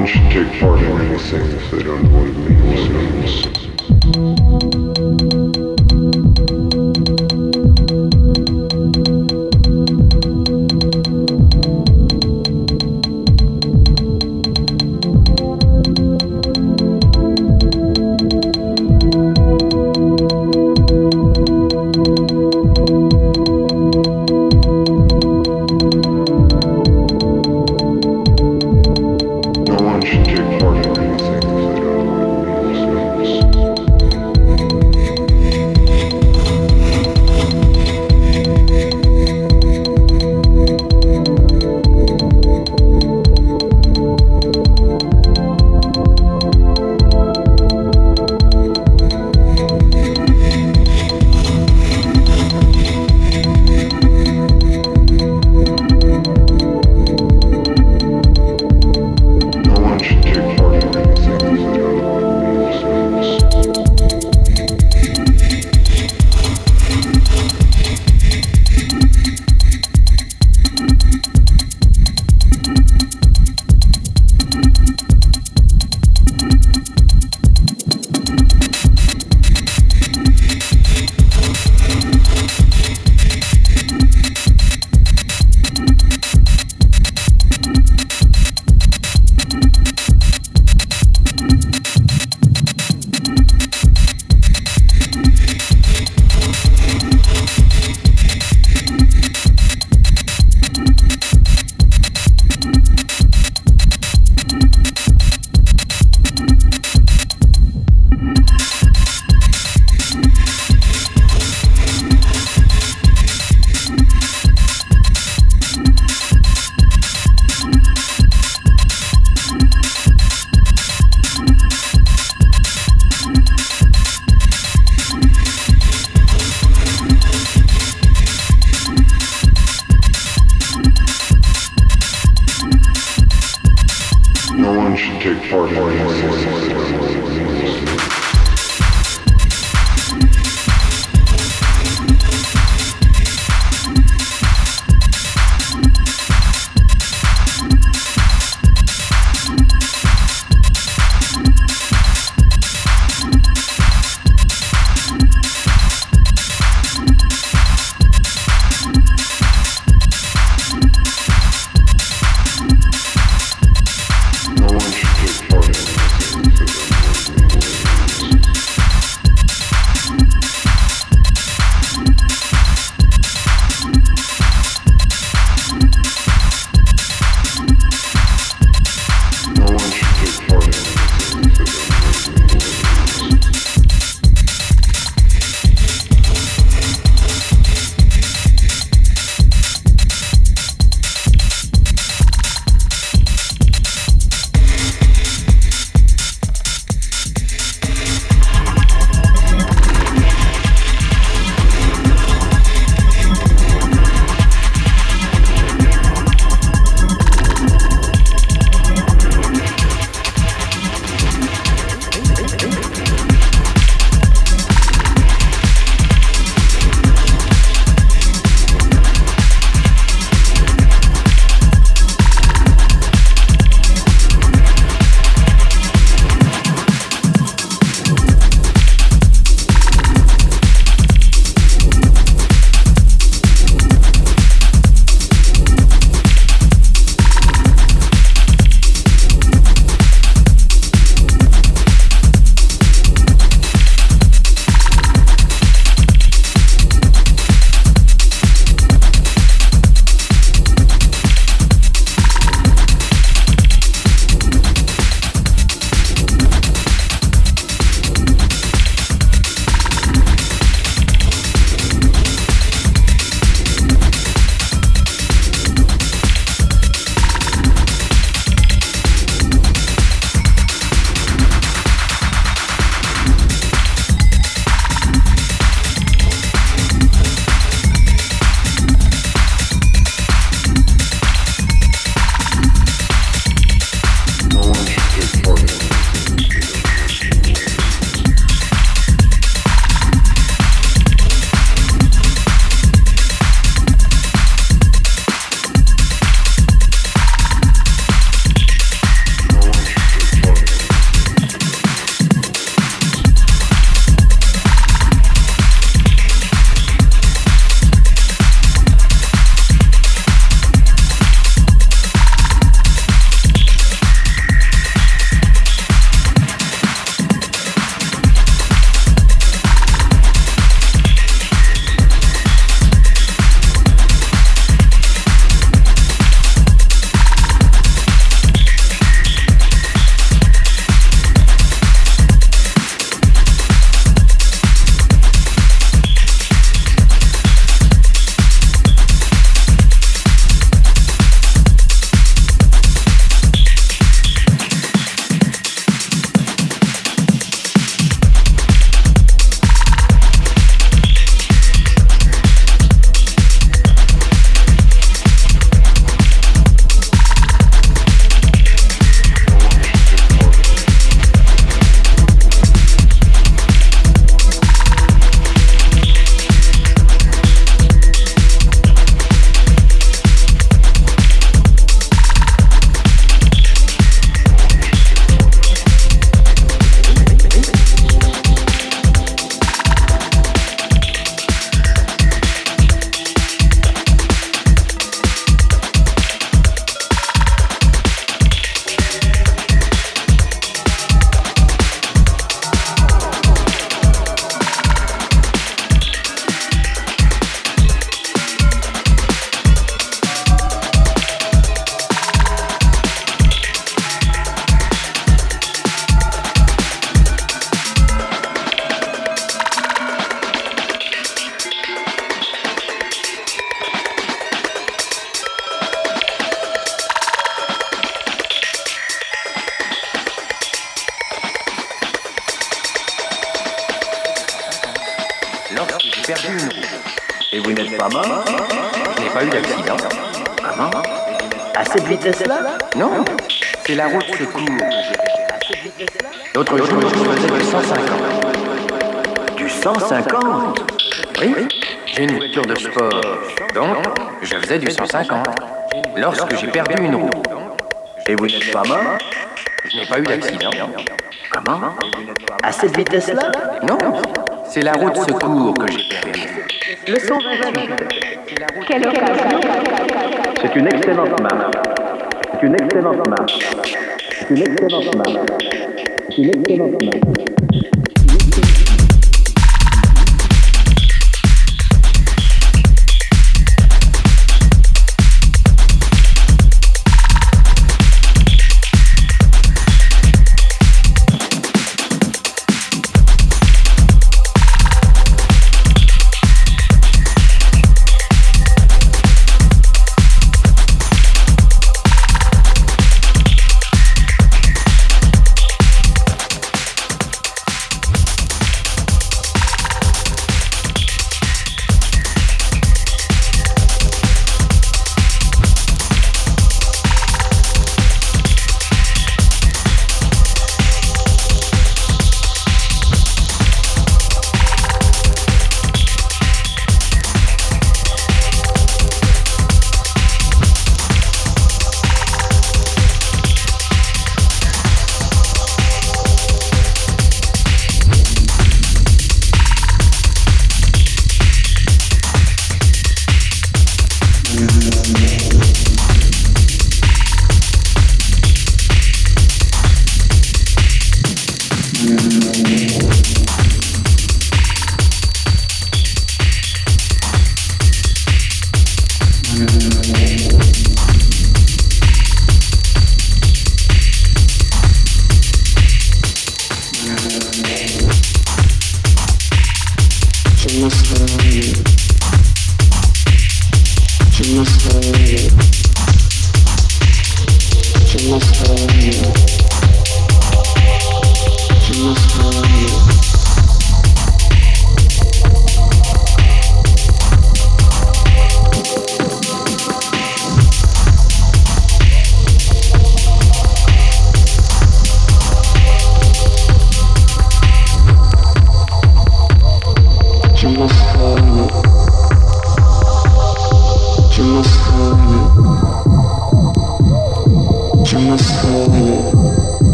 one should take part in anything if they don't know what it means.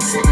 Music.